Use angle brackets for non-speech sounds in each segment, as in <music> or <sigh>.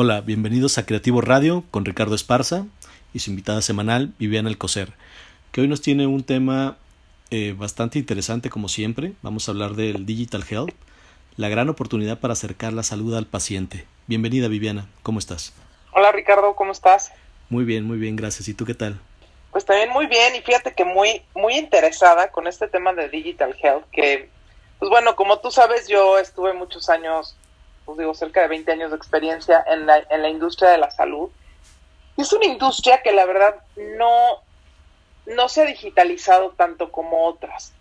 Hola, bienvenidos a Creativo Radio con Ricardo Esparza y su invitada semanal Viviana Alcocer, que hoy nos tiene un tema eh, bastante interesante como siempre. Vamos a hablar del Digital Health, la gran oportunidad para acercar la salud al paciente. Bienvenida Viviana, ¿cómo estás? Hola Ricardo, ¿cómo estás? Muy bien, muy bien, gracias. ¿Y tú qué tal? Pues también muy bien y fíjate que muy muy interesada con este tema de Digital Health que pues bueno, como tú sabes, yo estuve muchos años pues digo, cerca de 20 años de experiencia en la, en la industria de la salud. Es una industria que la verdad no, no se ha digitalizado tanto como otras.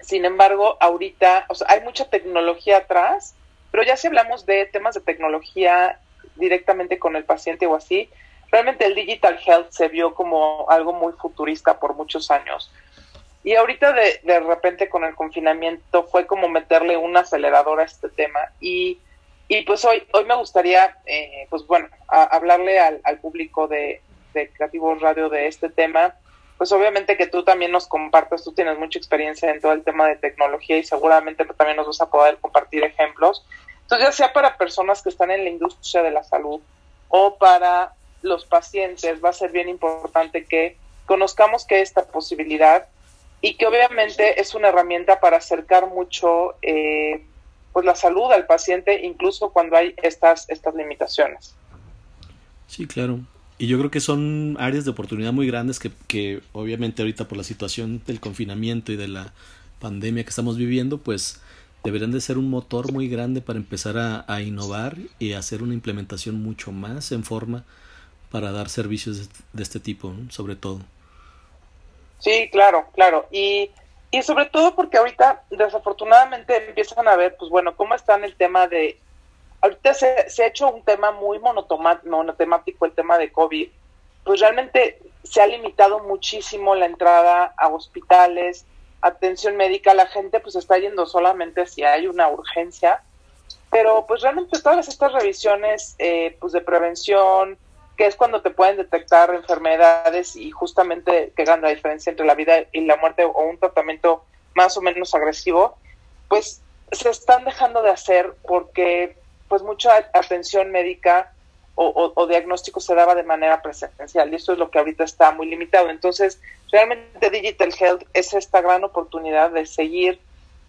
Sin embargo, ahorita, o sea, hay mucha tecnología atrás, pero ya si hablamos de temas de tecnología directamente con el paciente o así, realmente el digital health se vio como algo muy futurista por muchos años. Y ahorita de, de repente con el confinamiento fue como meterle un acelerador a este tema y, y pues hoy, hoy me gustaría, eh, pues bueno, hablarle al, al público de, de Creativos Radio de este tema, pues obviamente que tú también nos compartas, tú tienes mucha experiencia en todo el tema de tecnología y seguramente también nos vas a poder compartir ejemplos. Entonces, ya sea para personas que están en la industria de la salud o para los pacientes, va a ser bien importante que conozcamos que esta posibilidad y que obviamente es una herramienta para acercar mucho eh, pues la salud al paciente incluso cuando hay estas estas limitaciones. Sí, claro. Y yo creo que son áreas de oportunidad muy grandes que, que obviamente ahorita por la situación del confinamiento y de la pandemia que estamos viviendo, pues deberían de ser un motor muy grande para empezar a, innovar y hacer una implementación mucho más en forma para dar servicios de, este tipo, sobre todo. Sí, claro, claro. Y, y sobre todo porque ahorita desafortunadamente empiezan a ver, pues bueno, cómo está en el tema de... Ahorita se, se ha hecho un tema muy monotemático, el tema de COVID. Pues realmente se ha limitado muchísimo la entrada a hospitales, atención médica. La gente pues está yendo solamente si hay una urgencia. Pero pues realmente todas estas revisiones eh, pues de prevención, que es cuando te pueden detectar enfermedades y justamente que hagan la diferencia entre la vida y la muerte o un tratamiento más o menos agresivo, pues se están dejando de hacer porque pues mucha atención médica o, o, o, diagnóstico se daba de manera presencial y esto es lo que ahorita está muy limitado. Entonces, realmente Digital Health es esta gran oportunidad de seguir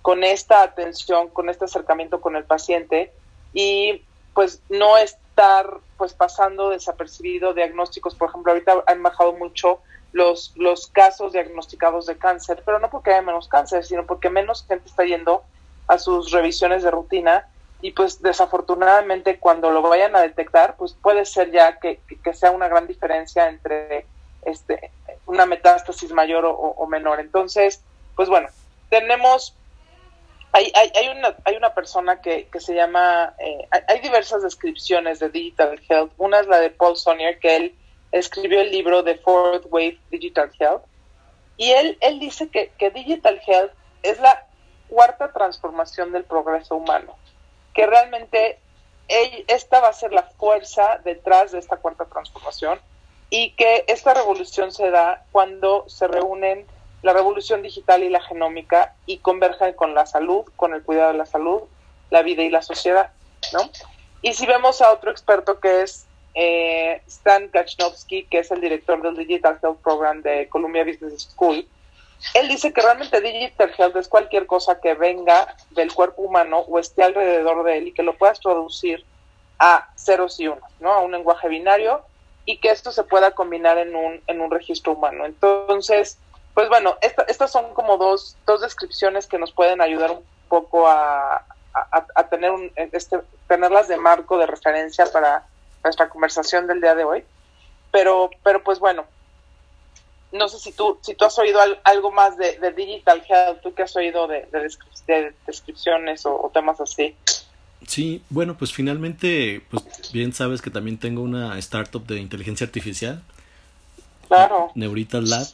con esta atención, con este acercamiento con el paciente y pues no estar pues pasando desapercibido diagnósticos, por ejemplo, ahorita han bajado mucho los, los casos diagnosticados de cáncer, pero no porque haya menos cáncer, sino porque menos gente está yendo a sus revisiones de rutina y pues desafortunadamente cuando lo vayan a detectar, pues puede ser ya que, que sea una gran diferencia entre este una metástasis mayor o, o menor. Entonces, pues bueno, tenemos hay, hay, hay, una, hay una persona que, que se llama, eh, hay, diversas descripciones de Digital Health. Una es la de Paul Sonier, que él escribió el libro de Fourth Wave Digital Health. Y él, él dice que, que Digital Health es la cuarta transformación del progreso humano, que realmente él, esta va a ser la fuerza detrás de esta cuarta transformación y que esta revolución se da cuando se reúnen la revolución digital y la genómica y convergen con la salud, con el cuidado de la salud, la vida y la sociedad, ¿no? Y si vemos a otro experto que es eh, Stan Kachnovsky, que es el director del Digital Health Program de Columbia Business School, él dice que realmente Digital Health es cualquier cosa que venga del cuerpo humano o esté alrededor de él y que lo puedas traducir a ceros y unos, ¿no? A un lenguaje binario y que esto se pueda combinar en un, en un registro humano. Entonces, pues bueno, esta, estas son como dos, dos descripciones que nos pueden ayudar un poco a, a, a tener un, este, tenerlas de marco de referencia para nuestra conversación del día de hoy. Pero, pero pues bueno, no sé si tú, si tú has oído al, algo más de, de, Digital Health, tú que has oído de, de, de descripciones o, o, temas así. Sí, bueno, pues finalmente, pues bien sabes que también tengo una startup de inteligencia artificial. Claro. Neurital Lab.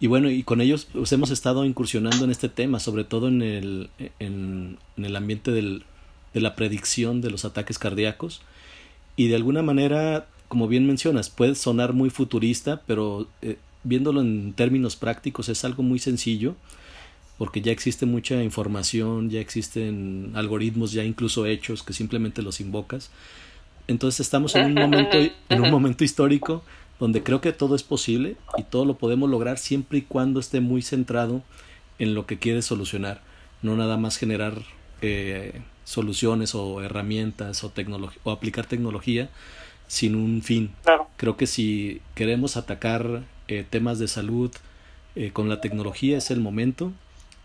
Y bueno, y con ellos pues, hemos estado incursionando en este tema, sobre todo en el, en, el ambiente del, de la predicción de los ataques cardíacos. Y de alguna manera, como bien mencionas, puede sonar muy futurista, pero eh, viéndolo en términos prácticos es algo muy sencillo, porque ya existe mucha información, ya existen algoritmos ya incluso hechos que simplemente los invocas Entonces estamos en un momento, en un momento histórico donde creo que todo es posible y todo lo podemos lograr siempre y cuando esté muy centrado en lo que quiere solucionar, no nada más generar eh, soluciones o herramientas o, o aplicar tecnología sin un fin. Creo que si queremos atacar eh, temas de salud eh, con la tecnología es el momento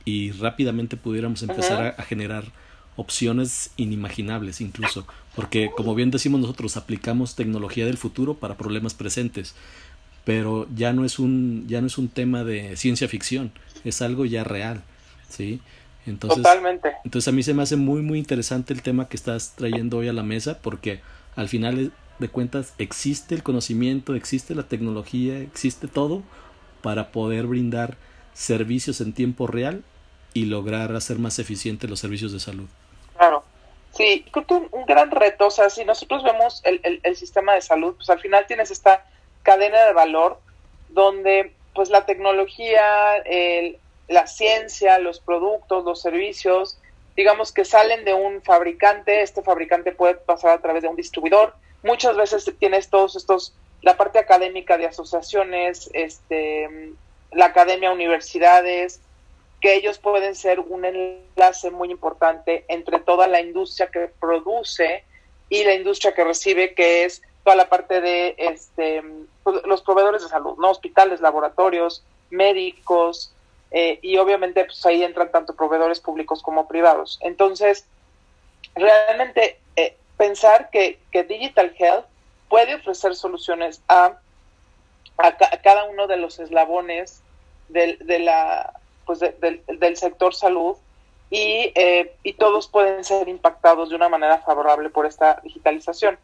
y rápidamente pudiéramos empezar a, generar opciones inimaginables incluso, porque como bien decimos nosotros, aplicamos tecnología del futuro para problemas presentes, pero ya no es un, ya no es un tema de ciencia ficción, es algo ya real, ¿sí? Entonces, Totalmente. Entonces a mí se me hace muy, muy interesante el tema que estás trayendo hoy a la mesa, porque al final de cuentas existe el conocimiento, existe la tecnología, existe todo para poder brindar servicios en tiempo real y lograr hacer más eficientes los servicios de salud. Claro, sí, creo que un, gran reto, o sea, si nosotros vemos el, el, el, sistema de salud, pues al final tienes esta cadena de valor donde pues la tecnología, el, la ciencia, los productos, los servicios, digamos que salen de un fabricante, este fabricante puede pasar a través de un distribuidor, muchas veces tienes todos estos, la parte académica de asociaciones, este, la academia, universidades, que ellos pueden ser un enlace muy importante entre toda la industria que produce y la industria que recibe, que es toda la parte de este, pues, los proveedores de salud, ¿no? Hospitales, laboratorios, médicos, eh, y obviamente pues ahí entran tanto proveedores públicos como privados. Entonces, realmente eh, pensar que, que, Digital Health puede ofrecer soluciones a, a, cada uno de los eslabones del, de la, pues del, del, sector salud y, eh, y todos pueden ser impactados de una manera favorable por esta digitalización.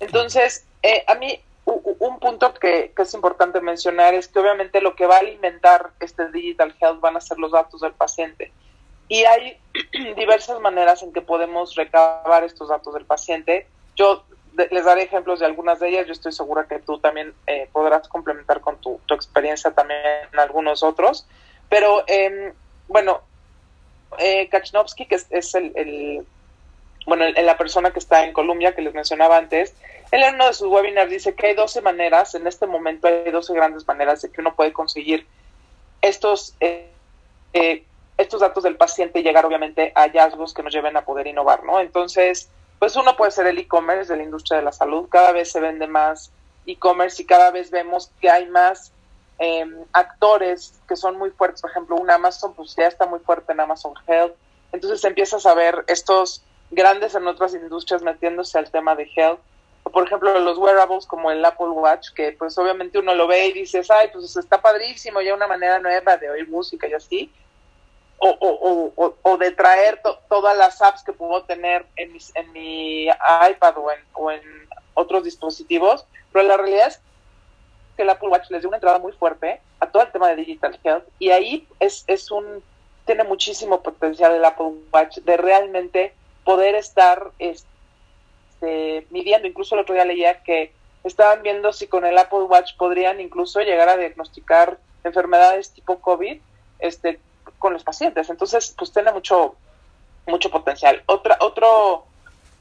Entonces, eh, a mí un punto que, que, es importante mencionar es que obviamente lo que va a alimentar este digital health van a ser los datos del paciente. Y hay <clears throat> diversas maneras en que podemos recabar estos datos del paciente. Yo les daré ejemplos de algunas de ellas. Yo estoy segura que tú también eh, podrás complementar con tu, tu, experiencia también algunos otros. Pero eh, bueno, eh, Kachnowski, que es, el, bueno, el, la persona que está en Colombia, que les mencionaba antes, él en uno de sus webinars dice que hay 12 maneras, en este momento hay 12 grandes maneras de que uno puede conseguir estos, eh, eh, estos datos del paciente y llegar obviamente a hallazgos que nos lleven a poder innovar, ¿no? Entonces, pues uno puede ser el e-commerce de la industria de la salud, cada vez se vende más e-commerce y cada vez vemos que hay más eh, actores que son muy fuertes, por ejemplo, un Amazon, pues ya está muy fuerte en Amazon Health, entonces empiezas a ver estos grandes en otras industrias metiéndose al tema de health, o por ejemplo los wearables como el Apple Watch, que pues obviamente uno lo ve y dices, ay, pues está padrísimo, ya una manera nueva de oír música y así, o, o, o, o de traer to todas las apps que puedo tener en, mis, en mi iPad o en, o en otros dispositivos, pero la realidad es que el Apple Watch les dio una entrada muy fuerte a todo el tema de Digital Health y ahí es, es un, tiene muchísimo potencial el Apple Watch de realmente poder estar este, midiendo. Incluso el otro día leía que estaban viendo si con el Apple Watch podrían incluso llegar a diagnosticar enfermedades tipo COVID este, con los pacientes. Entonces, pues tiene mucho, mucho potencial. Otra, otro,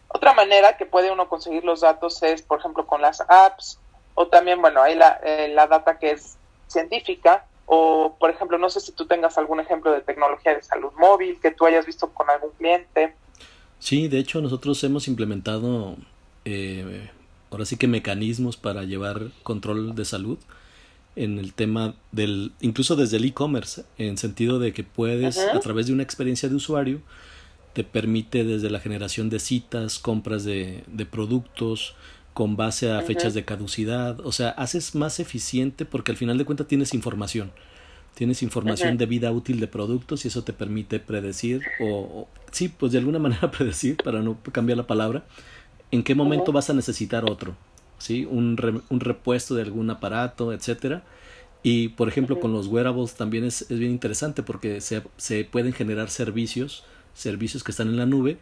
otra manera que puede uno conseguir los datos es, por ejemplo, con las apps, o también, bueno, hay la, eh, la data que es científica, o, por ejemplo, no sé si tú tengas algún ejemplo de tecnología de salud móvil que tú hayas visto con algún cliente. Sí, de hecho nosotros hemos implementado eh, ahora sí que mecanismos para llevar control de salud en el tema del, incluso desde el e-commerce, en sentido de que puedes, a través de una experiencia de usuario, te permite desde la generación de citas, compras de, de productos, con base a fechas de caducidad, o sea, haces más eficiente porque al final de cuentas tienes información. Tienes información de vida útil de productos y eso te permite predecir o, sí, pues de alguna <laughs> manera predecir, para no cambiar la palabra, en qué momento vas a necesitar otro, ¿sí? Un, re, un repuesto de algún aparato, etcétera. Y por ejemplo, con los wearables también es, es bien interesante porque se, se pueden generar servicios, servicios que están en la nube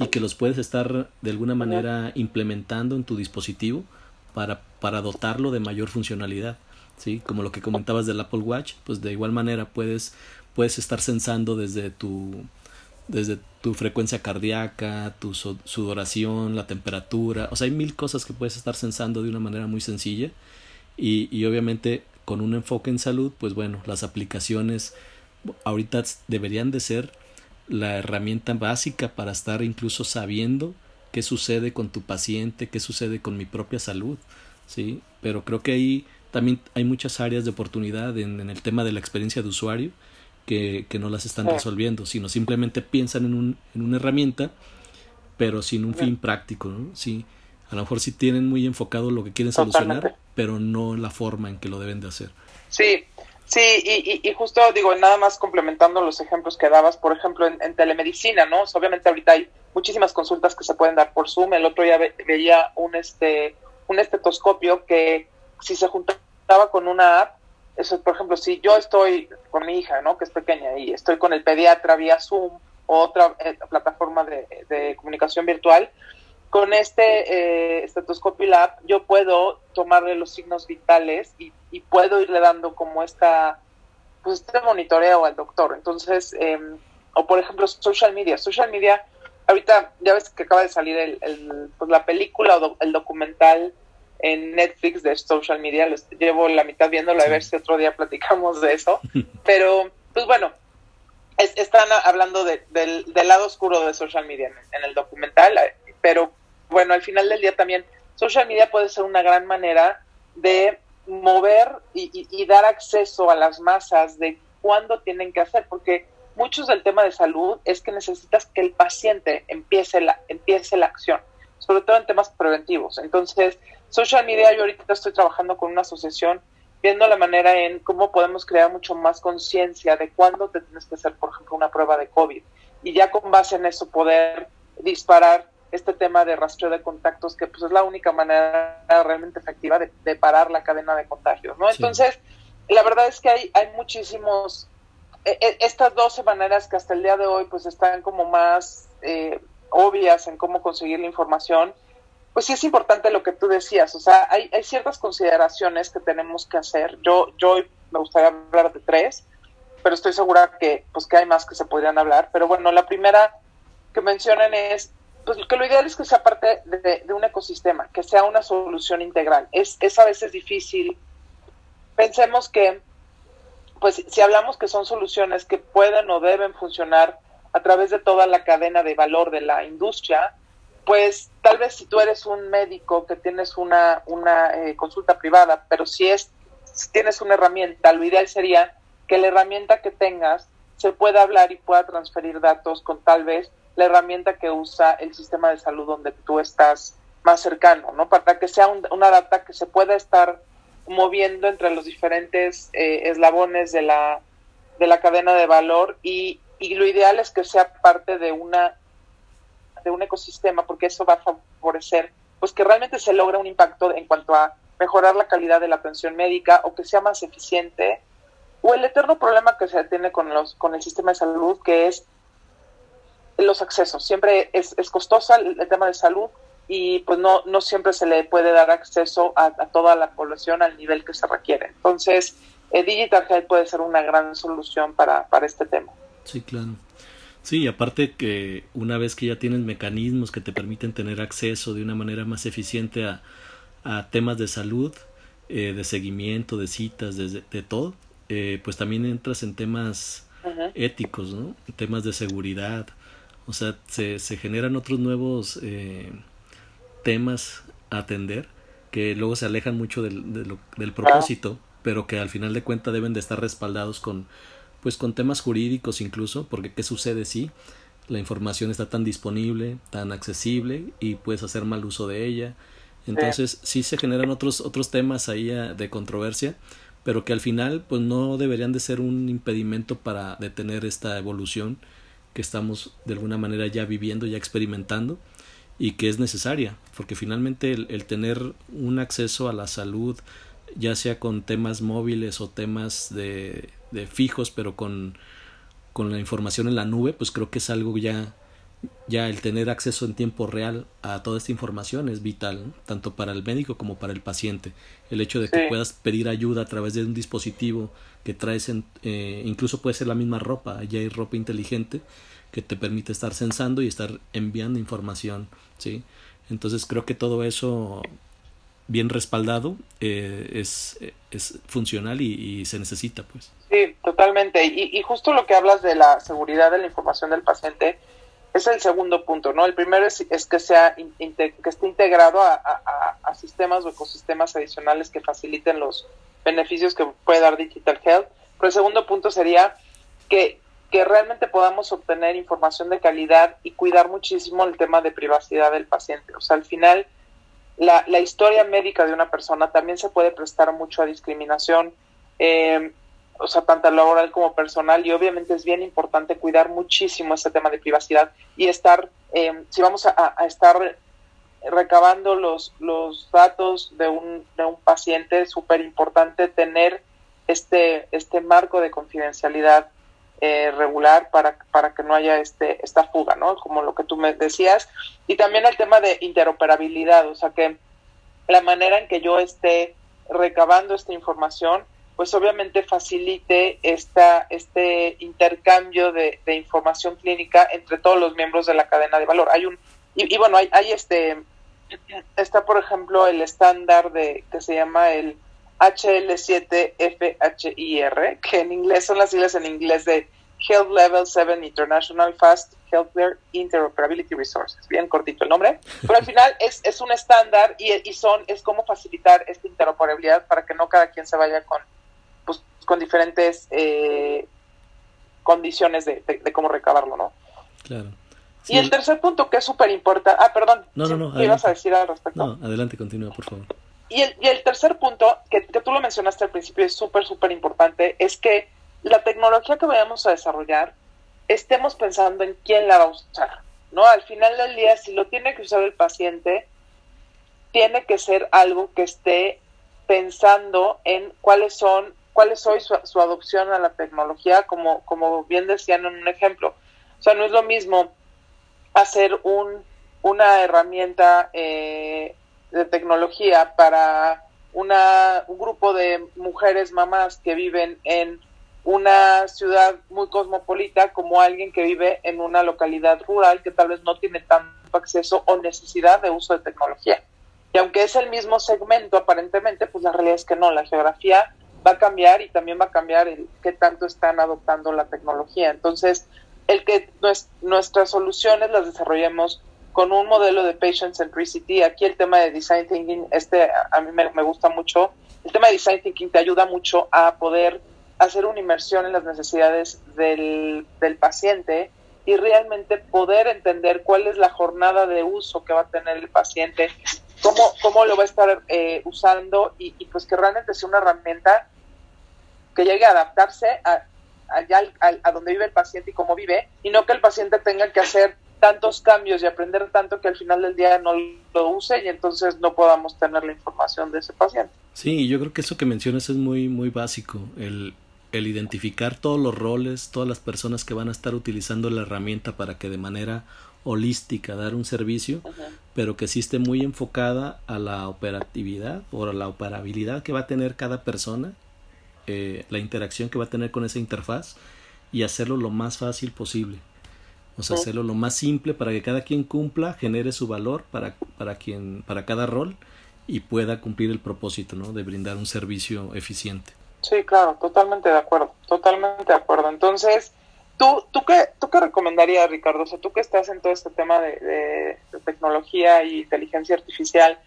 y que los puedes estar de alguna manera implementando en tu dispositivo para, para dotarlo de mayor funcionalidad. ¿sí? Como lo que comentabas del Apple Watch, pues de igual manera puedes, puedes estar censando desde tu desde tu frecuencia cardíaca, tu sudoración, la temperatura, o sea, hay mil cosas que puedes estar sensando de una manera muy sencilla y, y obviamente con un enfoque en salud, pues bueno, las aplicaciones ahorita deberían de ser la herramienta básica para estar incluso sabiendo qué sucede con tu paciente, qué sucede con mi propia salud, ¿sí? Pero creo que ahí también hay muchas áreas de oportunidad en, el tema de la experiencia de usuario que, que no las están resolviendo, sino simplemente piensan en, un, en una herramienta, pero sin un fin práctico, ¿no? Sí, a lo mejor sí tienen muy enfocado lo que quieren solucionar, pero no la forma en que lo deben de hacer. Sí, Sí, y, y, justo digo, nada más complementando los ejemplos que dabas, por ejemplo, en, telemedicina, ¿no? obviamente ahorita hay muchísimas consultas que se pueden dar por Zoom. El otro día veía un, este, un estetoscopio que si se juntaba con una app, eso, por ejemplo, si yo estoy con mi hija, ¿no? Que es pequeña y estoy con el pediatra vía Zoom o otra eh, plataforma de, de comunicación virtual, con este eh, estetoscopio lab yo puedo tomarle los signos vitales y, puedo irle dando como esta pues este monitoreo al doctor. Entonces em, o por ejemplo social media. Social media ahorita ya ves que acaba de salir el, pues la película o el documental en Netflix de social media. Les llevo la mitad viéndolo a ver si otro día platicamos de eso. <laughs> Pero pues bueno están hablando del, lado oscuro de social media en el documental pero bueno, al final del día también social media puede ser una gran manera de mover y, dar acceso a las masas de cuándo tienen que hacer, porque muchos del tema de salud es que necesitas que el paciente empiece la, empiece la acción, sobre todo en temas preventivos. Entonces, social media, yo ahorita estoy trabajando con una asociación viendo la manera en cómo podemos crear mucho más conciencia de cuándo te tienes que hacer, por ejemplo, una prueba de COVID y ya con base en eso poder disparar este tema de rastreo de contactos, que pues es la única manera realmente efectiva de, parar la cadena de contagios, ¿no? Entonces, la verdad es que hay, hay muchísimos, e, e, estas 12 maneras que hasta el día de hoy pues están como más eh, obvias en cómo conseguir la información, pues sí es importante lo que tú decías, o sea, hay, hay ciertas consideraciones que tenemos que hacer. Yo, yo me gustaría hablar de tres, pero estoy segura que, pues, que hay más que se podrían hablar. Pero bueno, la primera que mencionan es pues que lo ideal es que sea parte de, un ecosistema, que sea una solución integral. Es, es a veces difícil. Pensemos que, pues si hablamos que son soluciones que pueden o deben funcionar a través de toda la cadena de valor de la industria, pues tal vez si tú eres un médico que tienes una, una eh, consulta privada, pero si, es, si tienes una herramienta, lo ideal sería que la herramienta que tengas se pueda hablar y pueda transferir datos con tal vez la herramienta que usa el sistema de salud donde tú estás más cercano, ¿no? Para que sea una data que se pueda estar moviendo entre los diferentes eh, eslabones de la, de la cadena de valor y, y, lo ideal es que sea parte de una de un ecosistema porque eso va a favorecer pues que realmente se logre un impacto en cuanto a mejorar la calidad de la atención médica o que sea más eficiente o el eterno problema que se tiene con los con el sistema de salud que es los accesos. Siempre es, es costosa el, tema de salud y pues no, no siempre se le puede dar acceso a, toda la población al nivel que se requiere. Entonces, eh, Digital Health puede ser una gran solución para, para este tema. Sí, claro. Sí, aparte que una vez que ya tienes mecanismos que te permiten tener acceso de una manera más eficiente a, a temas de salud, eh, de seguimiento, de citas, de, de todo, eh, pues también entras en temas éticos, ¿no? Temas de seguridad, o sea, se, generan otros nuevos eh, temas a atender que luego se alejan mucho del, del propósito, pero que al final de cuentas deben de estar respaldados con, pues, con temas jurídicos incluso, porque ¿qué sucede si la información está tan disponible, tan accesible y puedes hacer mal uso de ella? Entonces sí se generan otros, otros temas ahí ah, de controversia, pero que al final pues no deberían de ser un impedimento para detener esta evolución que estamos de alguna manera ya viviendo, ya experimentando y que es necesaria, porque finalmente el, tener un acceso a la salud, ya sea con temas móviles o temas de, de fijos, pero con, con la información en la nube, pues creo que es algo ya ya el tener acceso en tiempo real a toda esta información es vital, tanto para el médico como para el paciente. El hecho de que puedas pedir ayuda a través de un dispositivo que traes, en, eh, incluso puede ser la misma ropa, ya hay ropa inteligente que te permite estar censando y estar enviando información, ¿sí? Entonces creo que todo eso bien respaldado eh, es, es funcional y, se necesita, pues. Sí, totalmente. Y, y justo lo que hablas de la seguridad de la información del paciente, es el segundo punto, ¿no? El primero es, que sea que esté integrado a, sistemas o ecosistemas adicionales que faciliten los beneficios que puede dar Digital Health. Pero el segundo punto sería que, que realmente podamos obtener información de calidad y cuidar muchísimo el tema de privacidad del paciente. O sea, al final, la, la historia médica de una persona también se puede prestar mucho a discriminación. Eh, o sea, tanto laboral como personal, y obviamente es bien importante cuidar muchísimo ese tema de privacidad y estar, eh, si vamos a, estar recabando los, los datos de un, de un paciente, es súper importante tener este, este marco de confidencialidad eh, regular para, para que no haya este, esta fuga, ¿no? Como lo que tú me decías. Y también el tema de interoperabilidad, o sea, que la manera en que yo esté recabando esta información pues obviamente facilite esta, este intercambio de, información clínica entre todos los miembros de la cadena de valor. Hay un, y, bueno, hay, hay, este, está por ejemplo el estándar de, que se llama el HL7FHIR, que en inglés son las siglas en inglés de Health Level 7 International Fast Healthcare Interoperability Resources. Bien cortito el nombre. Pero al final es, es un estándar y, son, es cómo facilitar esta interoperabilidad para que no cada quien se vaya con con diferentes eh, condiciones de, cómo recabarlo, ¿no? Claro. y el tercer punto que es súper importante, ah, perdón, no, no, no, ¿qué ibas a decir al respecto? No, adelante, continúa, por favor. Y el, y el tercer punto, que, que tú lo mencionaste al principio, es súper, súper importante, es que la tecnología que vayamos a desarrollar, estemos pensando en quién la va a usar, ¿no? Al final del día, si lo tiene que usar el paciente, tiene que ser algo que esté pensando en cuáles son cuál es hoy su, adopción a la tecnología, como, como bien decían en un ejemplo. O sea, no es lo mismo hacer un, una herramienta eh, de tecnología para una, un grupo de mujeres mamás que viven en una ciudad muy cosmopolita como alguien que vive en una localidad rural que tal vez no tiene tanto acceso o necesidad de uso de tecnología. Y aunque es el mismo segmento aparentemente, pues la realidad es que no, la geografía va a cambiar y también va a cambiar el qué tanto están adoptando la tecnología. Entonces, el que nuestras soluciones las desarrollemos con un modelo de patient centricity, aquí el tema de design thinking, este a mí me, gusta mucho, el tema de design thinking te ayuda mucho a poder hacer una inmersión en las necesidades del, del paciente y realmente poder entender cuál es la jornada de uso que va a tener el paciente, cómo, cómo lo va a estar eh, usando y, y, pues que realmente sea una herramienta que llegue a adaptarse a, allá a, donde vive el paciente y cómo vive, y no que el paciente tenga que hacer tantos cambios y aprender tanto que al final del día no lo use y entonces no podamos tener la información de ese paciente. Sí, yo creo que eso que mencionas es muy, muy básico, el, el identificar todos los roles, todas las personas que van a estar utilizando la herramienta para que de manera holística dar un servicio, pero que sí esté muy enfocada a la operatividad o a la operabilidad que va a tener cada persona eh, la interacción que va a tener con esa interfaz y hacerlo lo más fácil posible. O sea, hacerlo lo más simple para que cada quien cumpla, genere su valor para, para, quien, para cada rol y pueda cumplir el propósito, ¿no? De brindar un servicio eficiente. Sí, claro, totalmente de acuerdo, totalmente de acuerdo. Entonces, ¿tú, tú, qué, tú qué recomendarías, Ricardo? O sea, tú que estás en todo este tema de, tecnología y inteligencia artificial,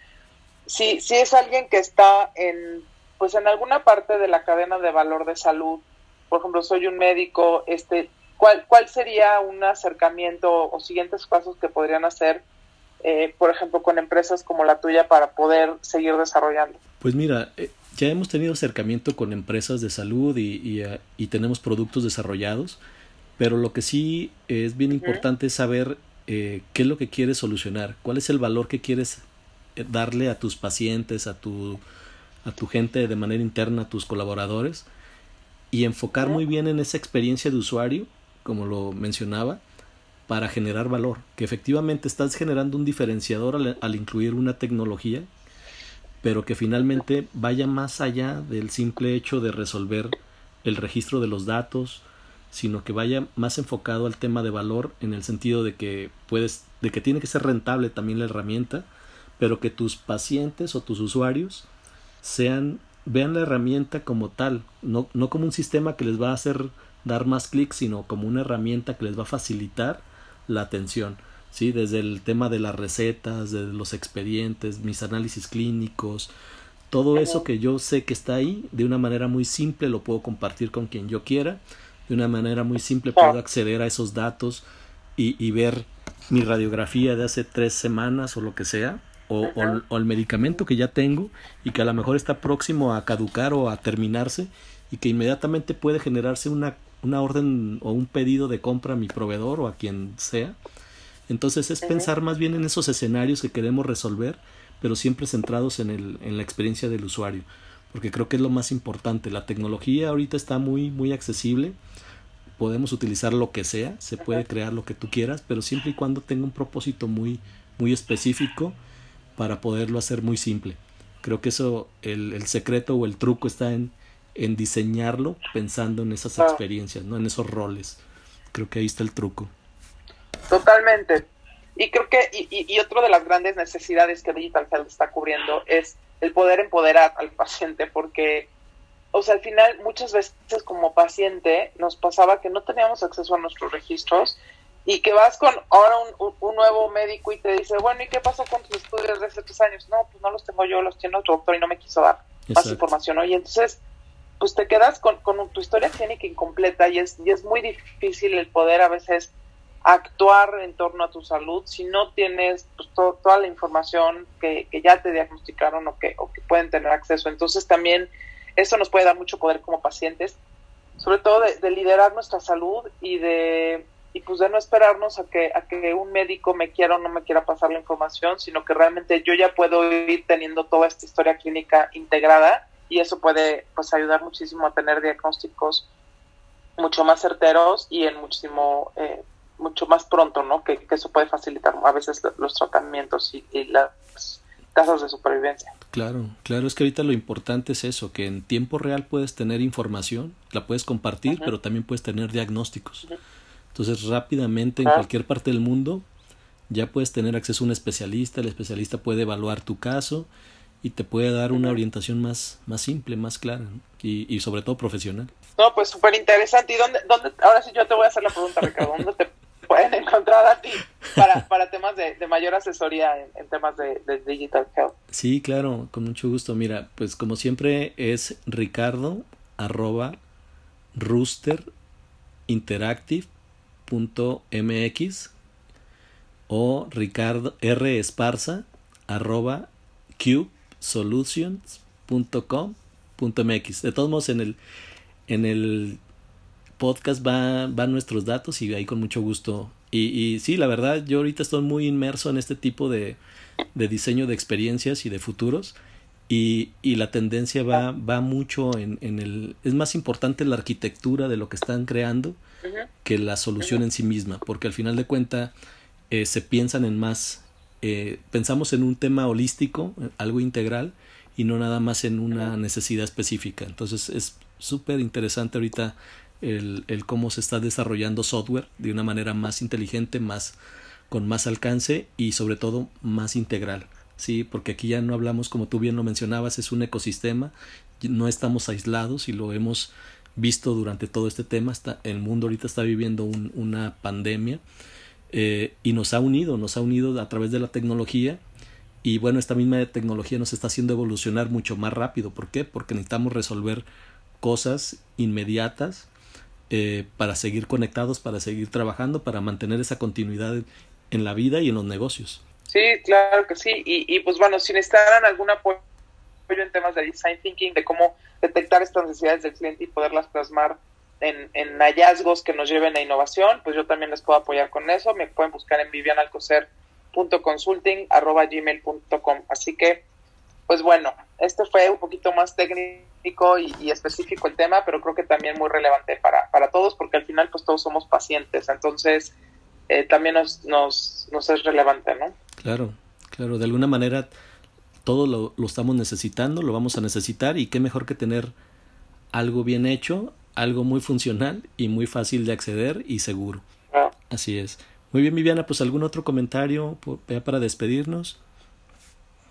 si, si es alguien que está en pues en alguna parte de la cadena de valor de salud, por ejemplo, soy un médico, este, ¿cuál, cuál sería un acercamiento o siguientes pasos que podrían hacer, eh, por ejemplo, con empresas como la tuya para poder seguir desarrollando? Pues mira, eh, ya hemos tenido acercamiento con empresas de salud y, eh, y, tenemos productos desarrollados, pero lo que sí es bien importante es saber qué es lo que quieres solucionar, cuál es el valor que quieres darle a tus pacientes, a tu a tu gente de manera interna, a tus colaboradores, y enfocar muy bien en esa experiencia de usuario, como lo mencionaba, para generar valor, que efectivamente estás generando un diferenciador al, al incluir una tecnología, pero que finalmente vaya más allá del simple hecho de resolver el registro de los datos, sino que vaya más enfocado al tema de valor en el sentido de que puedes, de que tiene que ser rentable también la herramienta, pero que tus pacientes o tus usuarios sean, vean la herramienta como tal, no, no como un sistema que les va a hacer dar más clics, sino como una herramienta que les va a facilitar la atención. ¿sí? Desde el tema de las recetas, de los expedientes, mis análisis clínicos, todo eso que yo sé que está ahí, de una manera muy simple lo puedo compartir con quien yo quiera de una manera muy simple puedo acceder a esos datos y, y ver mi radiografía de hace tres semanas o lo que sea, o, o, el medicamento que ya tengo y que a lo mejor está próximo a caducar o a terminarse y que inmediatamente puede generarse una, una orden o un pedido de compra a mi proveedor o a quien sea. Entonces es pensar más bien en esos escenarios que queremos resolver, pero siempre centrados en, el, en la experiencia del usuario, porque creo que es lo más importante. La tecnología ahorita está muy, muy accesible podemos utilizar lo que sea, se puede crear lo que tú quieras, pero siempre y cuando tenga un propósito muy, muy específico para poderlo hacer muy simple. Creo que eso, el, el secreto o el truco está en, en diseñarlo pensando en esas ah. experiencias, ¿no? En esos roles. Creo que ahí está el truco. Totalmente. Y creo que, y, y, otro de las grandes necesidades que Digital Health está cubriendo es el poder empoderar al paciente, porque o sea, al final muchas veces como paciente nos pasaba que no teníamos acceso a nuestros registros y que vas con ahora un, nuevo médico y te dice, bueno, ¿y qué pasó con tus estudios de hace tres años? No, pues no los tengo yo, los tiene otro doctor y no me quiso dar más información. ¿no? Y entonces, pues te quedas con, con, tu historia clínica incompleta y es, y es muy difícil el poder a veces actuar en torno a tu salud si no tienes pues, toda la información que, que ya te diagnosticaron o que, o que pueden tener acceso. Entonces también eso nos puede dar mucho poder como pacientes, sobre todo de, liderar nuestra salud y de y pues de no esperarnos a que a que un médico me quiera o no me quiera pasar la información, sino que realmente yo ya puedo ir teniendo toda esta historia clínica integrada y eso puede pues ayudar muchísimo a tener diagnósticos mucho más certeros y en muchísimo eh, mucho más pronto, ¿no? Que, eso puede facilitar a veces los tratamientos y, y las tasas de supervivencia. Claro, claro, es que ahorita lo importante es eso, que en tiempo real puedes tener información, la puedes compartir, pero también puedes tener diagnósticos. Entonces, rápidamente en cualquier parte del mundo ya puedes tener acceso a un especialista, el especialista puede evaluar tu caso y te puede dar una orientación más, más simple, más clara y, y sobre todo profesional. No, pues súper interesante. ¿Y dónde, dónde, ahora sí yo te voy a hacer la pregunta, Ricardo, ¿dónde te pueden encontrar a ti para, para temas de, de mayor asesoría en, temas de, digital health. Sí, claro, con mucho gusto. Mira, pues como siempre es ricardo arroba mx o ricardo r esparza arroba mx De todos modos en el en el podcast va, van nuestros datos y ahí con mucho gusto. Y, y sí, la verdad, yo ahorita estoy muy inmerso en este tipo de, de diseño de experiencias y de futuros. Y, y la tendencia va, va mucho en, en, el... Es más importante la arquitectura de lo que están creando que la solución en sí misma, porque al final de cuentas eh, se piensan en más... Eh, pensamos en un tema holístico, algo integral, y no nada más en una necesidad específica. Entonces es súper interesante ahorita el, cómo se está desarrollando software de una manera más inteligente, más con más alcance y sobre todo más integral. Sí, porque aquí ya no hablamos, como tú bien lo mencionabas, es un ecosistema, no estamos aislados y lo hemos visto durante todo este tema. Está, el mundo ahorita está viviendo un, una pandemia eh, y nos ha unido, nos ha unido a través de la tecnología. Y bueno, esta misma tecnología nos está haciendo evolucionar mucho más rápido. ¿Por qué? Porque necesitamos resolver cosas inmediatas eh, para seguir conectados, para seguir trabajando, para mantener esa continuidad en la vida y en los negocios. Sí, claro que sí. Y, pues bueno, si necesitaran algún apoyo en temas de design thinking, de cómo detectar estas necesidades del cliente y poderlas plasmar en, en hallazgos que nos lleven a innovación, pues yo también les puedo apoyar con eso. Me pueden buscar en vivianalcocer.consulting.gmail.com. Así que, pues bueno, este fue un poquito más técnico y, específico el tema, pero creo que también muy relevante para, para todos, porque al final pues todos somos pacientes. Entonces, eh, también nos, nos, nos es relevante, ¿no? Claro, claro, de alguna manera todo lo, lo estamos necesitando, lo vamos a necesitar y qué mejor que tener algo bien hecho, algo muy funcional y muy fácil de acceder y seguro. Ah. Así es. Muy bien, Viviana, pues algún otro comentario para despedirnos.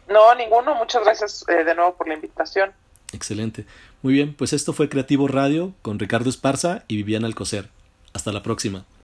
No, ninguno. Muchas gracias eh, de nuevo por la invitación. Excelente. Muy bien, pues esto fue Creativo Radio con Ricardo Esparza y Viviana Alcocer. Hasta la próxima.